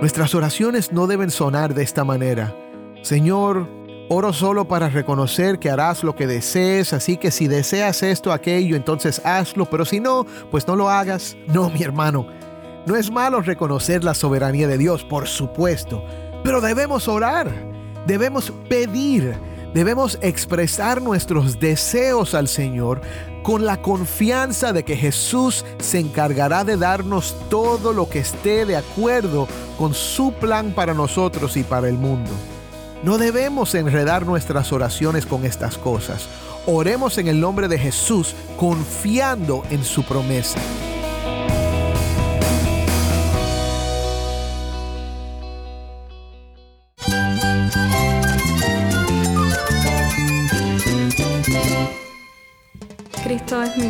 Nuestras oraciones no deben sonar de esta manera. Señor, oro solo para reconocer que harás lo que desees, así que si deseas esto, aquello, entonces hazlo, pero si no, pues no lo hagas. No, mi hermano, no es malo reconocer la soberanía de Dios, por supuesto, pero debemos orar, debemos pedir, debemos expresar nuestros deseos al Señor con la confianza de que Jesús se encargará de darnos todo lo que esté de acuerdo con su plan para nosotros y para el mundo. No debemos enredar nuestras oraciones con estas cosas. Oremos en el nombre de Jesús confiando en su promesa.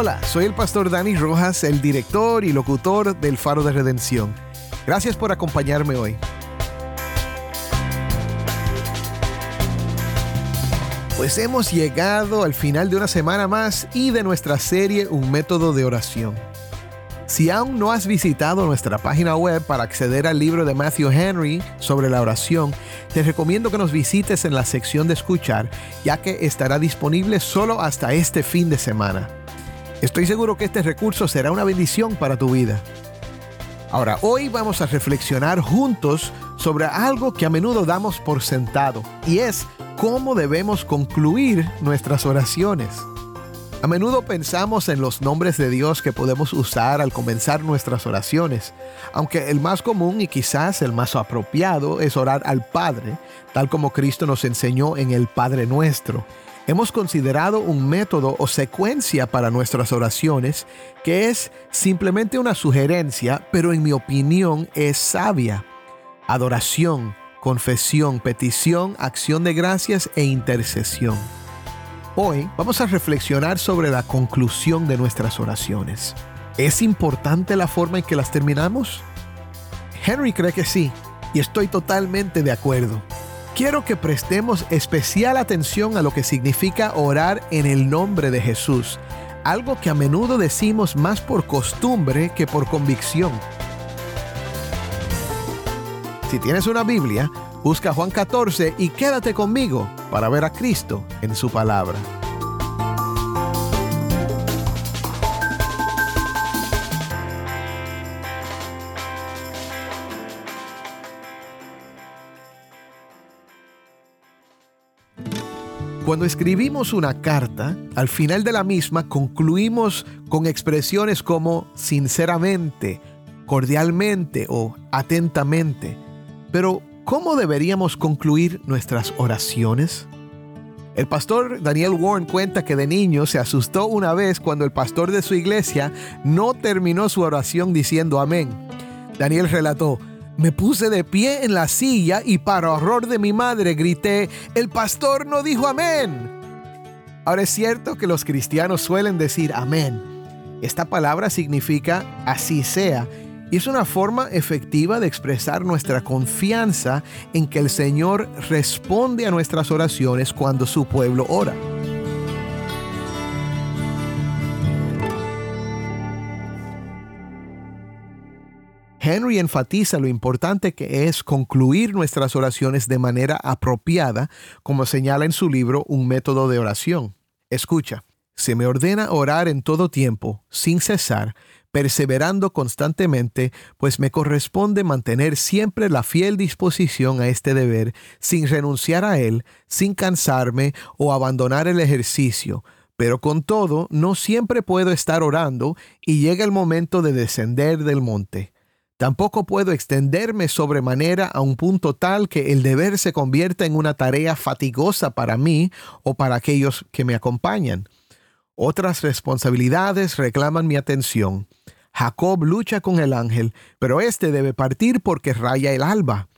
Hola, soy el pastor Dani Rojas, el director y locutor del Faro de Redención. Gracias por acompañarme hoy. Pues hemos llegado al final de una semana más y de nuestra serie Un método de oración. Si aún no has visitado nuestra página web para acceder al libro de Matthew Henry sobre la oración, te recomiendo que nos visites en la sección de escuchar, ya que estará disponible solo hasta este fin de semana. Estoy seguro que este recurso será una bendición para tu vida. Ahora, hoy vamos a reflexionar juntos sobre algo que a menudo damos por sentado, y es cómo debemos concluir nuestras oraciones. A menudo pensamos en los nombres de Dios que podemos usar al comenzar nuestras oraciones, aunque el más común y quizás el más apropiado es orar al Padre, tal como Cristo nos enseñó en el Padre nuestro hemos considerado un método o secuencia para nuestras oraciones que es simplemente una sugerencia, pero en mi opinión es sabia. Adoración, confesión, petición, acción de gracias e intercesión. Hoy vamos a reflexionar sobre la conclusión de nuestras oraciones. ¿Es importante la forma en que las terminamos? Henry cree que sí, y estoy totalmente de acuerdo. Quiero que prestemos especial atención a lo que significa orar en el nombre de Jesús, algo que a menudo decimos más por costumbre que por convicción. Si tienes una Biblia, busca Juan 14 y quédate conmigo para ver a Cristo en su palabra. Cuando escribimos una carta, al final de la misma concluimos con expresiones como sinceramente, cordialmente o atentamente. Pero, ¿cómo deberíamos concluir nuestras oraciones? El pastor Daniel Warren cuenta que de niño se asustó una vez cuando el pastor de su iglesia no terminó su oración diciendo amén. Daniel relató, me puse de pie en la silla y para horror de mi madre grité, el pastor no dijo amén. Ahora es cierto que los cristianos suelen decir amén. Esta palabra significa así sea y es una forma efectiva de expresar nuestra confianza en que el Señor responde a nuestras oraciones cuando su pueblo ora. Henry enfatiza lo importante que es concluir nuestras oraciones de manera apropiada, como señala en su libro Un método de oración. Escucha, se me ordena orar en todo tiempo, sin cesar, perseverando constantemente, pues me corresponde mantener siempre la fiel disposición a este deber, sin renunciar a él, sin cansarme o abandonar el ejercicio, pero con todo no siempre puedo estar orando y llega el momento de descender del monte Tampoco puedo extenderme sobremanera a un punto tal que el deber se convierta en una tarea fatigosa para mí o para aquellos que me acompañan. Otras responsabilidades reclaman mi atención. Jacob lucha con el ángel, pero éste debe partir porque raya el alba.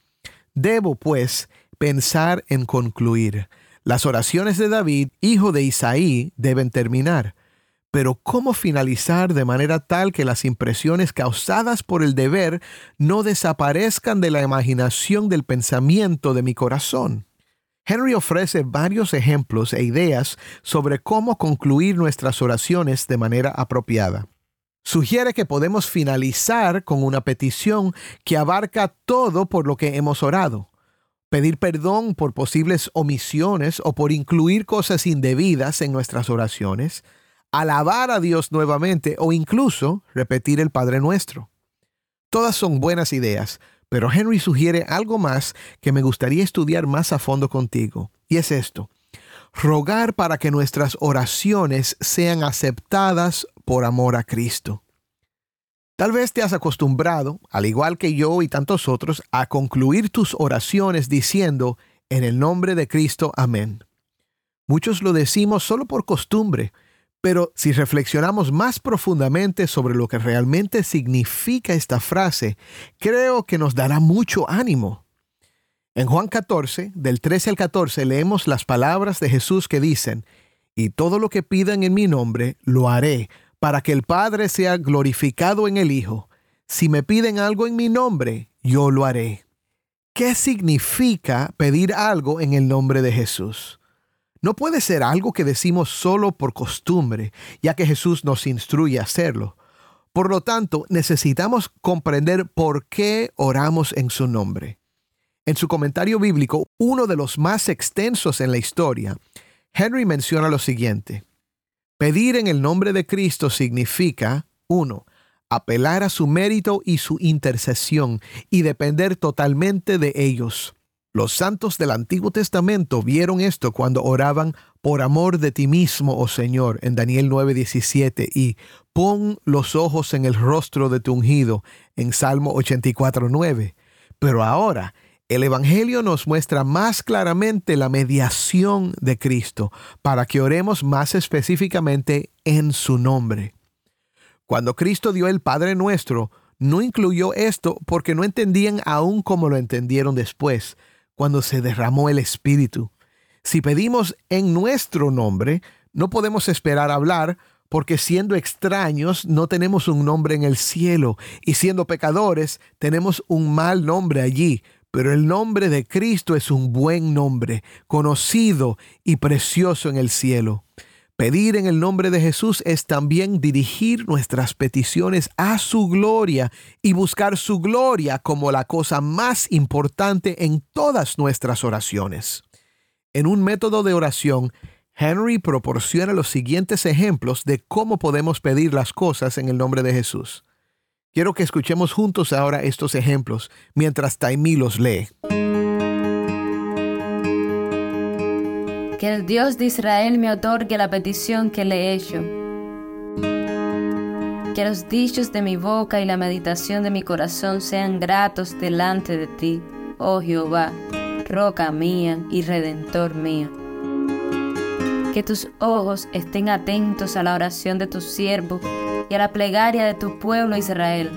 Debo, pues, pensar en concluir. Las oraciones de David, hijo de Isaí, deben terminar. Pero ¿cómo finalizar de manera tal que las impresiones causadas por el deber no desaparezcan de la imaginación del pensamiento de mi corazón? Henry ofrece varios ejemplos e ideas sobre cómo concluir nuestras oraciones de manera apropiada. Sugiere que podemos finalizar con una petición que abarca todo por lo que hemos orado. Pedir perdón por posibles omisiones o por incluir cosas indebidas en nuestras oraciones alabar a Dios nuevamente o incluso repetir el Padre Nuestro. Todas son buenas ideas, pero Henry sugiere algo más que me gustaría estudiar más a fondo contigo, y es esto. Rogar para que nuestras oraciones sean aceptadas por amor a Cristo. Tal vez te has acostumbrado, al igual que yo y tantos otros, a concluir tus oraciones diciendo, en el nombre de Cristo, amén. Muchos lo decimos solo por costumbre, pero si reflexionamos más profundamente sobre lo que realmente significa esta frase, creo que nos dará mucho ánimo. En Juan 14, del 13 al 14, leemos las palabras de Jesús que dicen, y todo lo que pidan en mi nombre, lo haré, para que el Padre sea glorificado en el Hijo. Si me piden algo en mi nombre, yo lo haré. ¿Qué significa pedir algo en el nombre de Jesús? No puede ser algo que decimos solo por costumbre, ya que Jesús nos instruye a hacerlo. Por lo tanto, necesitamos comprender por qué oramos en su nombre. En su comentario bíblico, uno de los más extensos en la historia, Henry menciona lo siguiente. Pedir en el nombre de Cristo significa, uno, apelar a su mérito y su intercesión y depender totalmente de ellos. Los santos del Antiguo Testamento vieron esto cuando oraban por amor de ti mismo, oh Señor, en Daniel 9:17 y pon los ojos en el rostro de tu ungido en Salmo 84:9. Pero ahora, el Evangelio nos muestra más claramente la mediación de Cristo para que oremos más específicamente en su nombre. Cuando Cristo dio el Padre nuestro, no incluyó esto porque no entendían aún como lo entendieron después cuando se derramó el Espíritu. Si pedimos en nuestro nombre, no podemos esperar hablar porque siendo extraños no tenemos un nombre en el cielo y siendo pecadores tenemos un mal nombre allí. Pero el nombre de Cristo es un buen nombre, conocido y precioso en el cielo. Pedir en el nombre de Jesús es también dirigir nuestras peticiones a su gloria y buscar su gloria como la cosa más importante en todas nuestras oraciones. En un método de oración, Henry proporciona los siguientes ejemplos de cómo podemos pedir las cosas en el nombre de Jesús. Quiero que escuchemos juntos ahora estos ejemplos mientras Taimí los lee. Que el Dios de Israel me otorgue la petición que le he hecho. Que los dichos de mi boca y la meditación de mi corazón sean gratos delante de ti, oh Jehová, roca mía y redentor mío. Que tus ojos estén atentos a la oración de tu siervo y a la plegaria de tu pueblo Israel.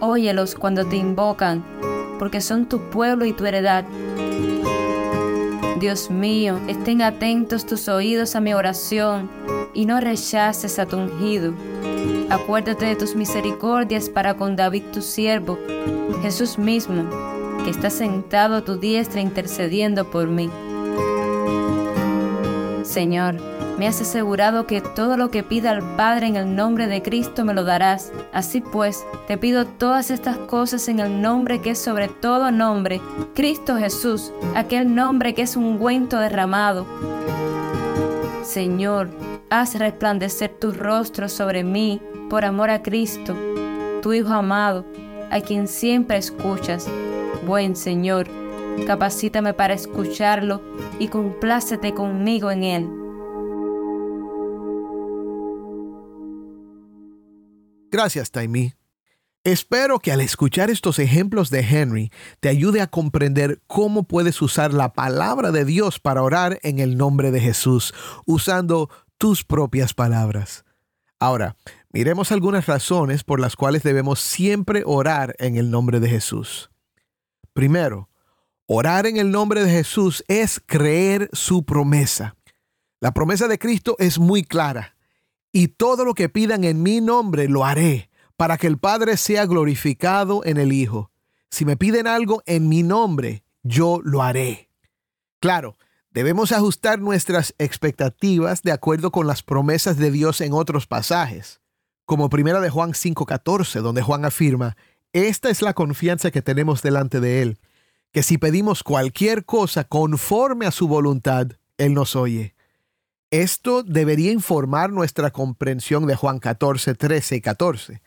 Óyelos cuando te invocan, porque son tu pueblo y tu heredad Dios mío, estén atentos tus oídos a mi oración y no rechaces a tu ungido. Acuérdate de tus misericordias para con David tu siervo, Jesús mismo, que está sentado a tu diestra intercediendo por mí. Señor, me has asegurado que todo lo que pida al Padre en el nombre de Cristo me lo darás. Así pues, te pido todas estas cosas en el nombre que es sobre todo nombre, Cristo Jesús, aquel nombre que es un ungüento derramado. Señor, haz resplandecer tu rostro sobre mí por amor a Cristo, tu Hijo amado, a quien siempre escuchas. Buen Señor, capacítame para escucharlo y complácete conmigo en él. Gracias, Taimí. Espero que al escuchar estos ejemplos de Henry te ayude a comprender cómo puedes usar la palabra de Dios para orar en el nombre de Jesús, usando tus propias palabras. Ahora, miremos algunas razones por las cuales debemos siempre orar en el nombre de Jesús. Primero, orar en el nombre de Jesús es creer su promesa. La promesa de Cristo es muy clara. Y todo lo que pidan en mi nombre lo haré para que el Padre sea glorificado en el Hijo. Si me piden algo en mi nombre, yo lo haré. Claro, debemos ajustar nuestras expectativas de acuerdo con las promesas de Dios en otros pasajes, como primera de Juan 5:14, donde Juan afirma, esta es la confianza que tenemos delante de Él, que si pedimos cualquier cosa conforme a su voluntad, Él nos oye. Esto debería informar nuestra comprensión de Juan 14, 13 y 14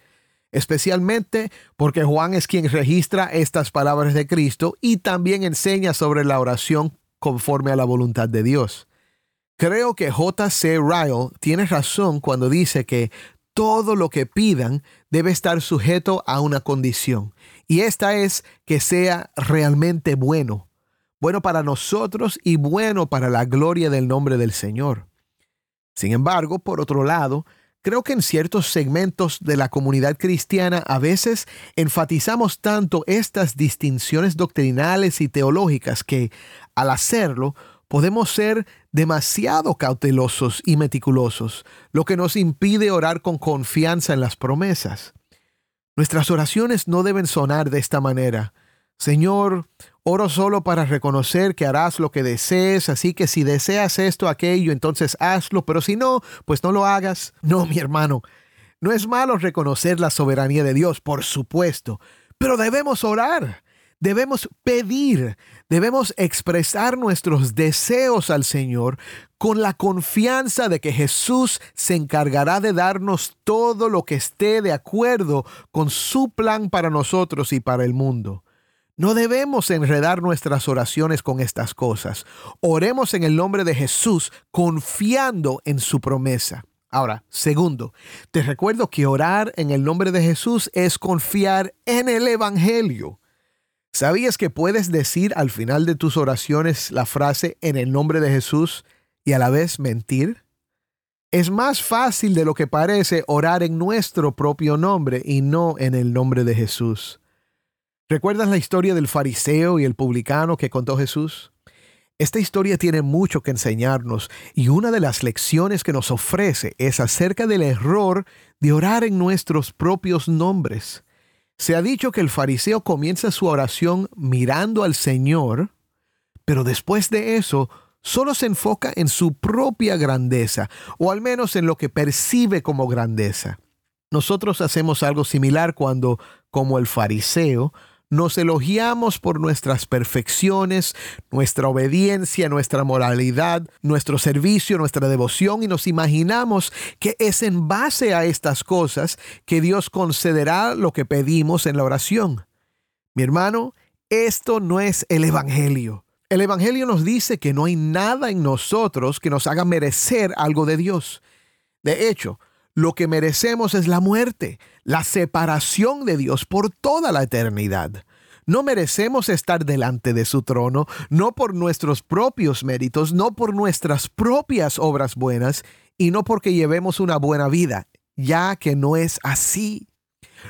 especialmente porque Juan es quien registra estas palabras de Cristo y también enseña sobre la oración conforme a la voluntad de Dios. Creo que J.C. Ryle tiene razón cuando dice que todo lo que pidan debe estar sujeto a una condición, y esta es que sea realmente bueno, bueno para nosotros y bueno para la gloria del nombre del Señor. Sin embargo, por otro lado, Creo que en ciertos segmentos de la comunidad cristiana a veces enfatizamos tanto estas distinciones doctrinales y teológicas que, al hacerlo, podemos ser demasiado cautelosos y meticulosos, lo que nos impide orar con confianza en las promesas. Nuestras oraciones no deben sonar de esta manera. Señor, oro solo para reconocer que harás lo que desees, así que si deseas esto, aquello, entonces hazlo, pero si no, pues no lo hagas. No, mi hermano, no es malo reconocer la soberanía de Dios, por supuesto, pero debemos orar, debemos pedir, debemos expresar nuestros deseos al Señor con la confianza de que Jesús se encargará de darnos todo lo que esté de acuerdo con su plan para nosotros y para el mundo. No debemos enredar nuestras oraciones con estas cosas. Oremos en el nombre de Jesús confiando en su promesa. Ahora, segundo, te recuerdo que orar en el nombre de Jesús es confiar en el Evangelio. ¿Sabías que puedes decir al final de tus oraciones la frase en el nombre de Jesús y a la vez mentir? Es más fácil de lo que parece orar en nuestro propio nombre y no en el nombre de Jesús. ¿Recuerdas la historia del fariseo y el publicano que contó Jesús? Esta historia tiene mucho que enseñarnos y una de las lecciones que nos ofrece es acerca del error de orar en nuestros propios nombres. Se ha dicho que el fariseo comienza su oración mirando al Señor, pero después de eso solo se enfoca en su propia grandeza, o al menos en lo que percibe como grandeza. Nosotros hacemos algo similar cuando, como el fariseo, nos elogiamos por nuestras perfecciones, nuestra obediencia, nuestra moralidad, nuestro servicio, nuestra devoción y nos imaginamos que es en base a estas cosas que Dios concederá lo que pedimos en la oración. Mi hermano, esto no es el Evangelio. El Evangelio nos dice que no hay nada en nosotros que nos haga merecer algo de Dios. De hecho, lo que merecemos es la muerte, la separación de Dios por toda la eternidad. No merecemos estar delante de su trono, no por nuestros propios méritos, no por nuestras propias obras buenas, y no porque llevemos una buena vida, ya que no es así.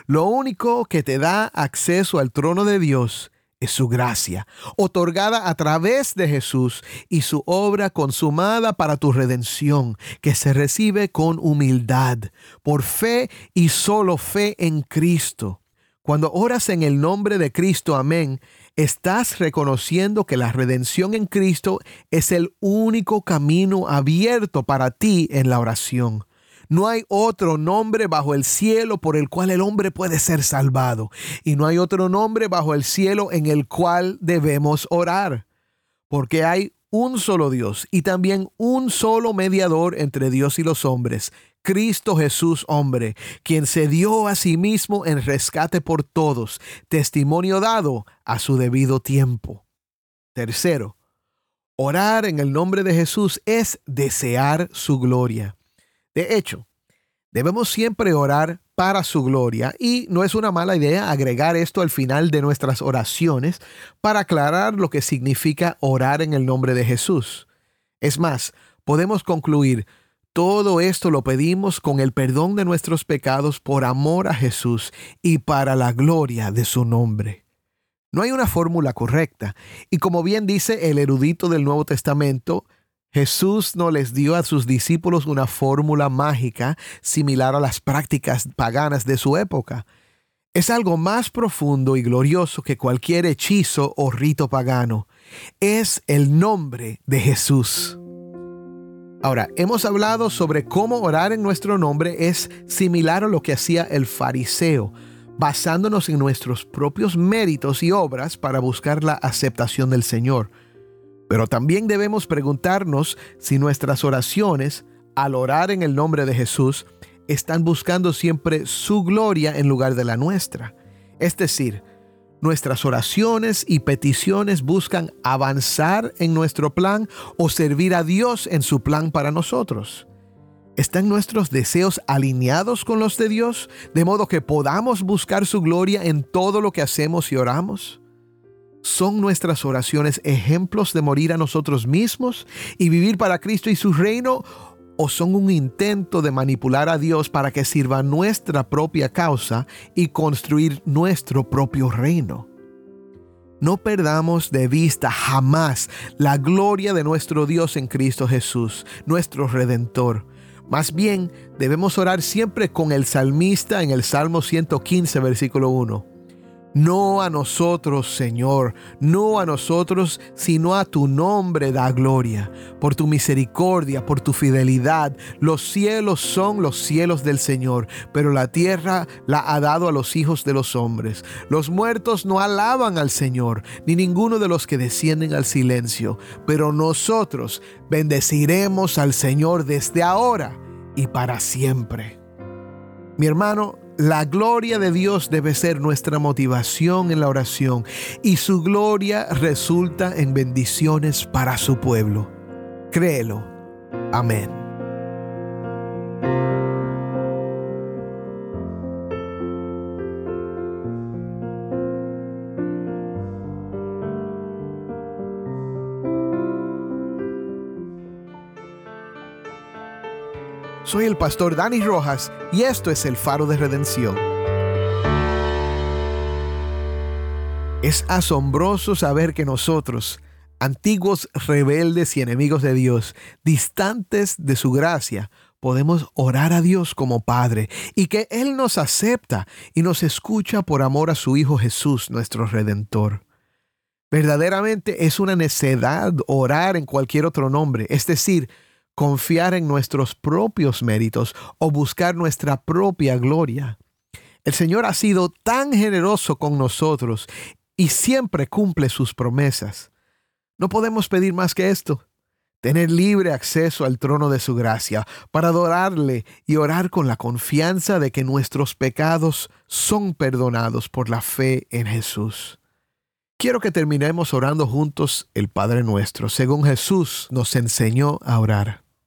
Lo único que te da acceso al trono de Dios es su gracia, otorgada a través de Jesús y su obra consumada para tu redención, que se recibe con humildad, por fe y solo fe en Cristo. Cuando oras en el nombre de Cristo, amén, estás reconociendo que la redención en Cristo es el único camino abierto para ti en la oración. No hay otro nombre bajo el cielo por el cual el hombre puede ser salvado. Y no hay otro nombre bajo el cielo en el cual debemos orar. Porque hay un solo Dios y también un solo mediador entre Dios y los hombres, Cristo Jesús hombre, quien se dio a sí mismo en rescate por todos, testimonio dado a su debido tiempo. Tercero, orar en el nombre de Jesús es desear su gloria. De hecho, debemos siempre orar para su gloria y no es una mala idea agregar esto al final de nuestras oraciones para aclarar lo que significa orar en el nombre de Jesús. Es más, podemos concluir, todo esto lo pedimos con el perdón de nuestros pecados por amor a Jesús y para la gloria de su nombre. No hay una fórmula correcta, y como bien dice el erudito del Nuevo Testamento, Jesús no les dio a sus discípulos una fórmula mágica similar a las prácticas paganas de su época. Es algo más profundo y glorioso que cualquier hechizo o rito pagano. Es el nombre de Jesús. Ahora, hemos hablado sobre cómo orar en nuestro nombre es similar a lo que hacía el fariseo, basándonos en nuestros propios méritos y obras para buscar la aceptación del Señor. Pero también debemos preguntarnos si nuestras oraciones, al orar en el nombre de Jesús, están buscando siempre su gloria en lugar de la nuestra. Es decir, nuestras oraciones y peticiones buscan avanzar en nuestro plan o servir a Dios en su plan para nosotros. ¿Están nuestros deseos alineados con los de Dios, de modo que podamos buscar su gloria en todo lo que hacemos y oramos? ¿Son nuestras oraciones ejemplos de morir a nosotros mismos y vivir para Cristo y su reino? ¿O son un intento de manipular a Dios para que sirva nuestra propia causa y construir nuestro propio reino? No perdamos de vista jamás la gloria de nuestro Dios en Cristo Jesús, nuestro Redentor. Más bien, debemos orar siempre con el salmista en el Salmo 115, versículo 1. No a nosotros, Señor, no a nosotros, sino a tu nombre da gloria. Por tu misericordia, por tu fidelidad, los cielos son los cielos del Señor, pero la tierra la ha dado a los hijos de los hombres. Los muertos no alaban al Señor, ni ninguno de los que descienden al silencio, pero nosotros bendeciremos al Señor desde ahora y para siempre. Mi hermano, la gloria de Dios debe ser nuestra motivación en la oración y su gloria resulta en bendiciones para su pueblo. Créelo. Amén. Soy el pastor Dani Rojas y esto es el faro de redención. Es asombroso saber que nosotros, antiguos rebeldes y enemigos de Dios, distantes de su gracia, podemos orar a Dios como Padre y que Él nos acepta y nos escucha por amor a su Hijo Jesús, nuestro Redentor. Verdaderamente es una necedad orar en cualquier otro nombre, es decir, confiar en nuestros propios méritos o buscar nuestra propia gloria. El Señor ha sido tan generoso con nosotros y siempre cumple sus promesas. No podemos pedir más que esto, tener libre acceso al trono de su gracia para adorarle y orar con la confianza de que nuestros pecados son perdonados por la fe en Jesús. Quiero que terminemos orando juntos el Padre nuestro, según Jesús nos enseñó a orar.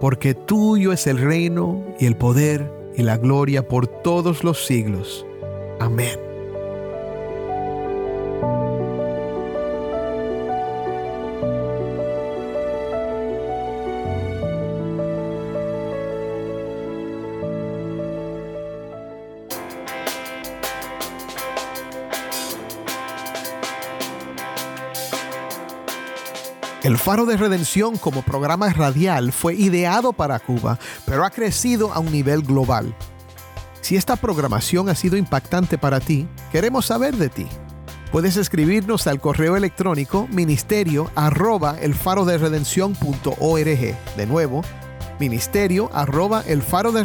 porque tuyo es el reino y el poder y la gloria por todos los siglos. Amén. El Faro de Redención como programa radial fue ideado para Cuba, pero ha crecido a un nivel global. Si esta programación ha sido impactante para ti, queremos saber de ti. Puedes escribirnos al correo electrónico ministerio arroba el faro de De nuevo, ministerio arroba el faro de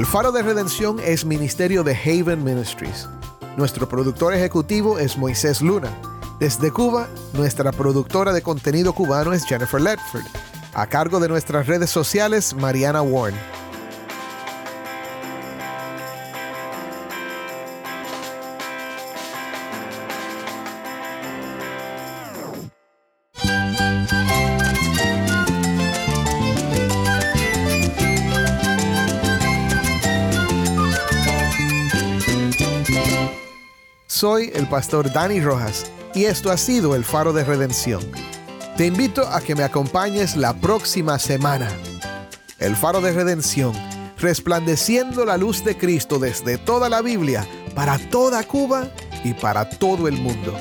El Faro de Redención es ministerio de Haven Ministries. Nuestro productor ejecutivo es Moisés Luna. Desde Cuba, nuestra productora de contenido cubano es Jennifer Ledford. A cargo de nuestras redes sociales, Mariana Warren. Soy el pastor Dani Rojas y esto ha sido el Faro de Redención. Te invito a que me acompañes la próxima semana. El Faro de Redención, resplandeciendo la luz de Cristo desde toda la Biblia, para toda Cuba y para todo el mundo.